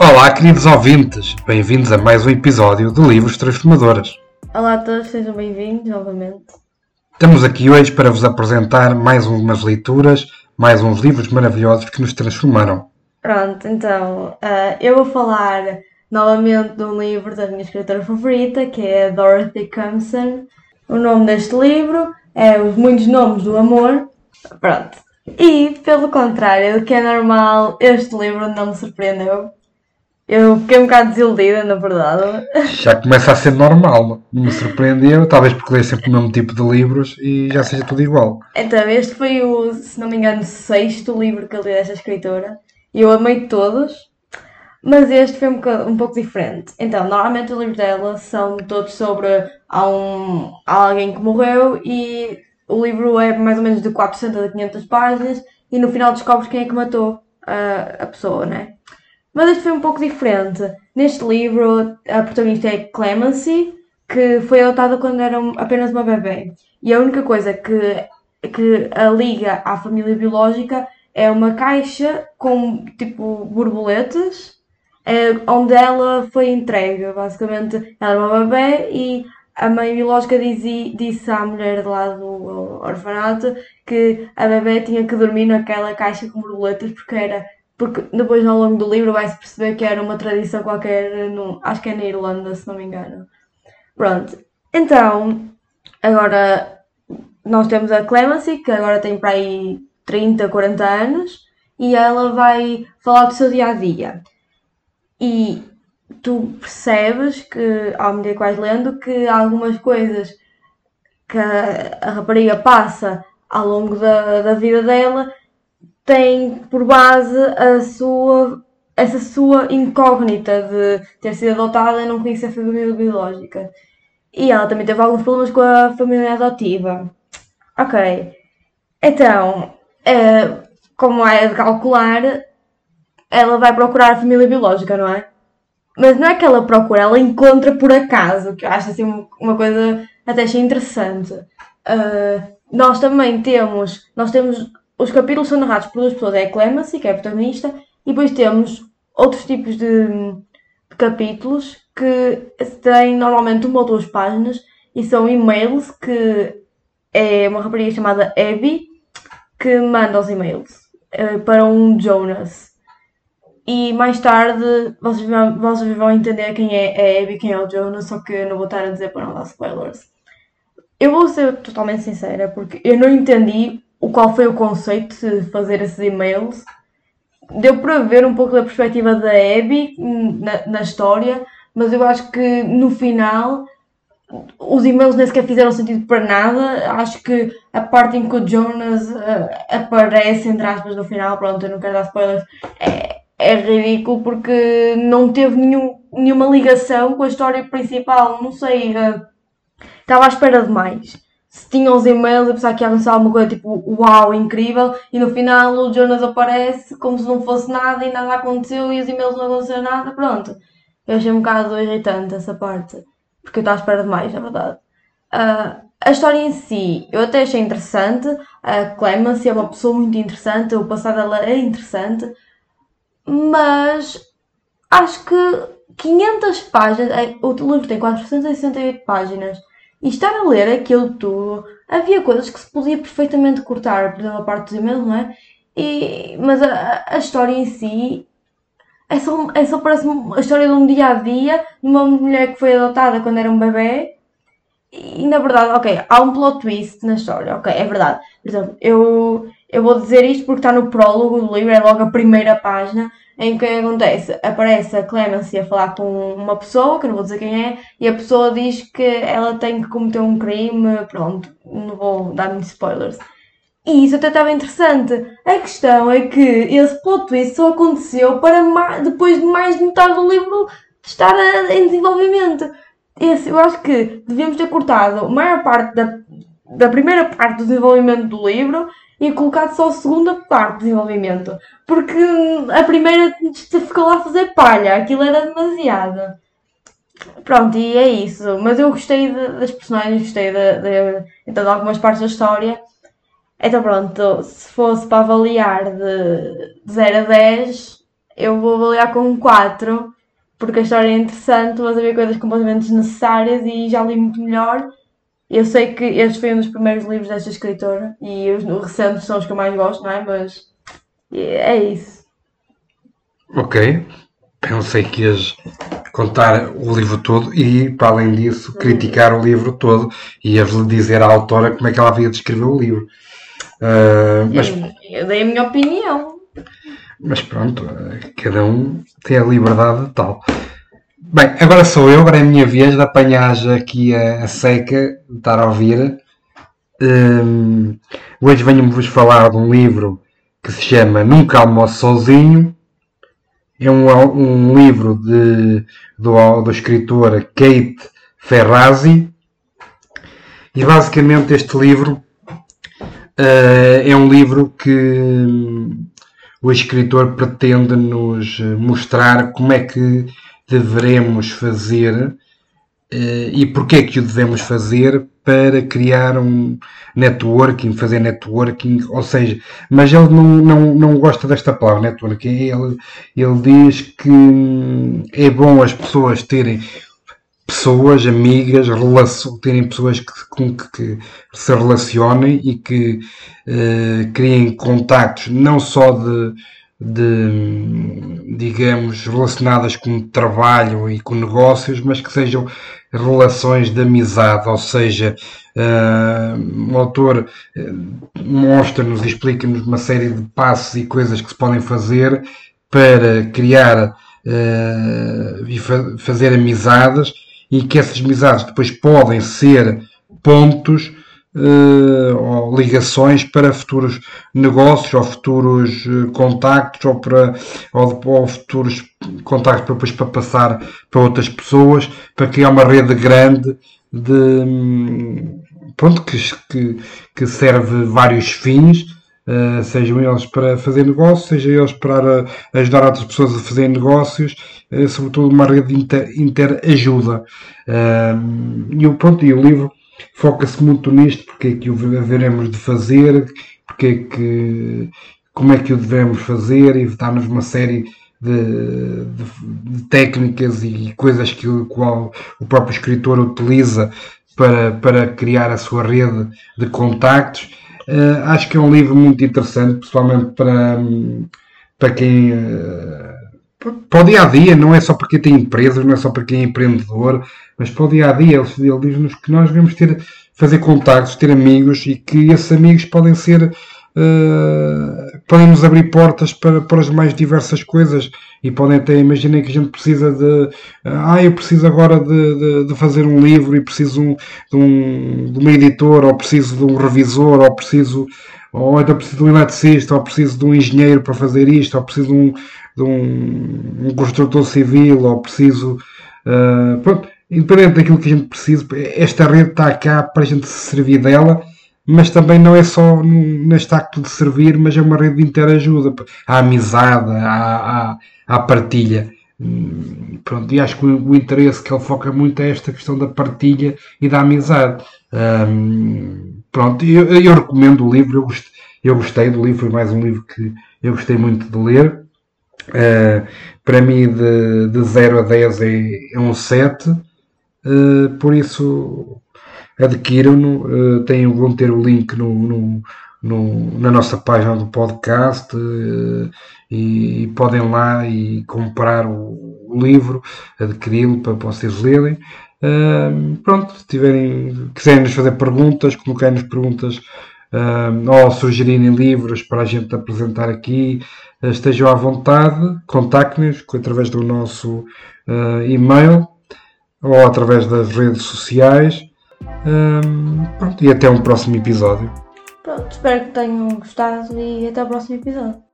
Olá, queridos ouvintes, bem-vindos a mais um episódio de Livros Transformadoras. Olá a todos, sejam bem-vindos novamente. Estamos aqui hoje para vos apresentar mais umas leituras, mais uns livros maravilhosos que nos transformaram. Pronto, então, uh, eu vou falar novamente de um livro da minha escritora favorita, que é Dorothy Compson. O nome deste livro é Os Muitos Nomes do Amor. Pronto. E, pelo contrário do que é normal, este livro não me surpreendeu. Eu fiquei um bocado desiludida, na verdade. Já começa a ser normal, não me surpreendeu, talvez porque leio sempre o mesmo tipo de livros e já seja tudo igual. Então, este foi o, se não me engano, sexto livro que eu li desta escritora. E eu amei todos, mas este foi um, um pouco diferente. Então, normalmente os livros dela são todos sobre há um, há alguém que morreu e o livro é mais ou menos de 400 a 500 páginas e no final descobres quem é que matou a, a pessoa, né? Mas este foi um pouco diferente. Neste livro, a protagonista é Clemency, que foi adotada quando era apenas uma bebê. E a única coisa que, que a liga à família biológica é uma caixa com tipo borboletas, é, onde ela foi entregue. Basicamente, ela era uma bebê e a mãe biológica disse, disse à mulher de lá do orfanato que a bebê tinha que dormir naquela caixa com borboletas porque era porque depois ao longo do livro vai-se perceber que era uma tradição qualquer, no, acho que é na Irlanda, se não me engano. Pronto, então, agora nós temos a Clemency, que agora tem para aí 30, 40 anos, e ela vai falar do seu dia a dia. E tu percebes que, ao medida que vais lendo, que algumas coisas que a, a rapariga passa ao longo da, da vida dela tem por base a sua, essa sua incógnita de ter sido adotada e não conhecer a família biológica. E ela também teve alguns problemas com a família adotiva. Ok. Então, é, como é de calcular, ela vai procurar a família biológica, não é? Mas não é que ela procura, ela encontra por acaso, que eu acho assim uma coisa até achei interessante. Uh, nós também temos, nós temos os capítulos são narrados por duas pessoas, é a Clemency, que é a protagonista, e depois temos outros tipos de, de capítulos que têm normalmente uma ou duas páginas e são e-mails que é uma rapariga chamada Abby que manda os e-mails uh, para um Jonas. E mais tarde vocês vão, vocês vão entender quem é a Abby, quem é o Jonas, só que não vou estar a dizer para não dar spoilers. Eu vou ser totalmente sincera, porque eu não entendi o qual foi o conceito de fazer esses e-mails. Deu para ver um pouco da perspectiva da Abby na, na história, mas eu acho que no final os e-mails nem sequer fizeram sentido para nada. Acho que a parte em que o Jonas uh, aparece, entre aspas, no final, pronto, eu não quero dar spoilers, é, é ridículo porque não teve nenhum, nenhuma ligação com a história principal. Não sei, uh, estava à espera de mais se tinham os e-mails, eu pensava que ia avançar alguma coisa tipo uau, incrível, e no final o Jonas aparece como se não fosse nada e nada aconteceu e os e-mails não aconteceram nada, pronto. Eu achei um bocado irritante essa parte, porque eu estava à espera de mais, na verdade. Uh, a história em si, eu até achei interessante, a Clemency é uma pessoa muito interessante, o passado dela é interessante, mas acho que 500 páginas, é, o livro tem 468 páginas, e estar a ler aquilo tudo, havia coisas que se podia perfeitamente cortar, por exemplo, a parte dos e-mails, não é? E, mas a, a história em si é só, é só parece a história de um dia a dia de uma mulher que foi adotada quando era um bebê. E na verdade, ok, há um plot twist na história, ok, é verdade. Por exemplo, eu, eu vou dizer isto porque está no prólogo do livro, é logo a primeira página em que acontece? Aparece a Clemency a falar com uma pessoa, que não vou dizer quem é, e a pessoa diz que ela tem que cometer um crime, pronto, não vou dar muitos spoilers. E isso até estava interessante. A questão é que esse plot twist só aconteceu para depois de mais de metade do livro estar em desenvolvimento. Esse, eu acho que devíamos ter cortado a maior parte da, da primeira parte do desenvolvimento do livro e colocado só a segunda parte de desenvolvimento. Porque a primeira ficou lá a fazer palha, aquilo era demasiado. Pronto, e é isso. Mas eu gostei de, das personagens, gostei de, de, então, de algumas partes da história. Então pronto, se fosse para avaliar de, de 0 a 10, eu vou avaliar com um 4, porque a história é interessante, mas havia coisas completamente desnecessárias e já li muito melhor. Eu sei que este foi um dos primeiros livros desta escritora e os recentes são os que eu mais gosto, não é? Mas é isso. Ok. Pensei que ias contar o livro todo e, para além disso, criticar o livro todo e ias dizer à autora como é que ela havia de escrever o livro. Uh, mas... eu, eu dei a minha opinião. Mas pronto, cada um tem a liberdade de tal. Bem, agora sou eu, agora é a minha vez de apanhar aqui a, a seca, de estar a ouvir. Um, hoje venho-vos falar de um livro que se chama Nunca Almoço Sozinho. É um, um livro de, do, do escritor Kate Ferrazzi. E basicamente este livro uh, é um livro que o escritor pretende nos mostrar como é que devemos fazer uh, e porque é que o devemos fazer? Para criar um networking, fazer networking, ou seja, mas ele não, não, não gosta desta palavra networking, ele, ele diz que é bom as pessoas terem pessoas, amigas, terem pessoas que, com que, que, se relacionem e que uh, criem contactos não só de, de, digamos, relacionadas com trabalho e com negócios, mas que sejam relações de amizade, ou seja, uh, o autor uh, mostra-nos e explica-nos uma série de passos e coisas que se podem fazer para criar uh, e fa fazer amizades e que essas amizades depois podem ser pontos ou ligações para futuros negócios ou futuros uh, contactos ou para ou, ou, futuros contactos para, depois para passar para outras pessoas para criar uma rede grande de hum, pronto que, que, que serve vários fins Uh, sejam eles para fazer negócios, sejam eles para ajudar outras pessoas a fazer negócios, uh, sobretudo uma rede de interajuda. Uh, e, pronto, e o livro foca-se muito nisto, porque é que o veremos de fazer, porque é que, como é que o devemos fazer e dá-nos uma série de, de, de, técnicas e coisas que o, qual o próprio escritor utiliza para, para criar a sua rede de contactos Uh, acho que é um livro muito interessante, pessoalmente para, para quem. Uh, para o dia a dia, não é só para quem tem empresas, não é só para quem é empreendedor, mas para o dia a dia. Ele, ele diz-nos que nós devemos ter, fazer contactos, ter amigos e que esses amigos podem ser uh, podem nos abrir portas para, para as mais diversas coisas e podem até imaginar que a gente precisa de uh, ah, eu preciso agora de, de, de, fazer um livro e preciso um, de, um, de uma editora ou preciso de um revisor ou preciso ou então preciso de um eletricista ou preciso de um engenheiro para fazer isto ou preciso de um, de um, um construtor civil ou preciso uh, pronto, independente daquilo que a gente precisa esta rede está cá para a gente se servir dela mas também não é só neste acto de servir, mas é uma rede de interajuda, a amizade, a, partilha. Hum, pronto, e acho que o, interesse que ele foca muito é esta questão da partilha e da amizade. Um, pronto, eu, eu, recomendo o livro, eu eu gostei do livro, foi mais um livro que eu gostei muito de ler. Uh, para mim, de, de 0 a 10 é, é um 7, uh, por isso adquiram-no, uh, têm, vão ter o link no, no, no, na nossa página do podcast uh, e, e, podem lá e comprar o, o livro, adquiri-lo para vocês lerem. Pronto, se tiverem, quiserem nos fazer perguntas, coloquem-nos perguntas uh, ou sugerirem livros para a gente apresentar aqui, uh, estejam à vontade, contactem-nos através do nosso e-mail ou através das redes sociais. Pronto, e até um próximo episódio. Pronto, espero que tenham gostado e até o próximo episódio.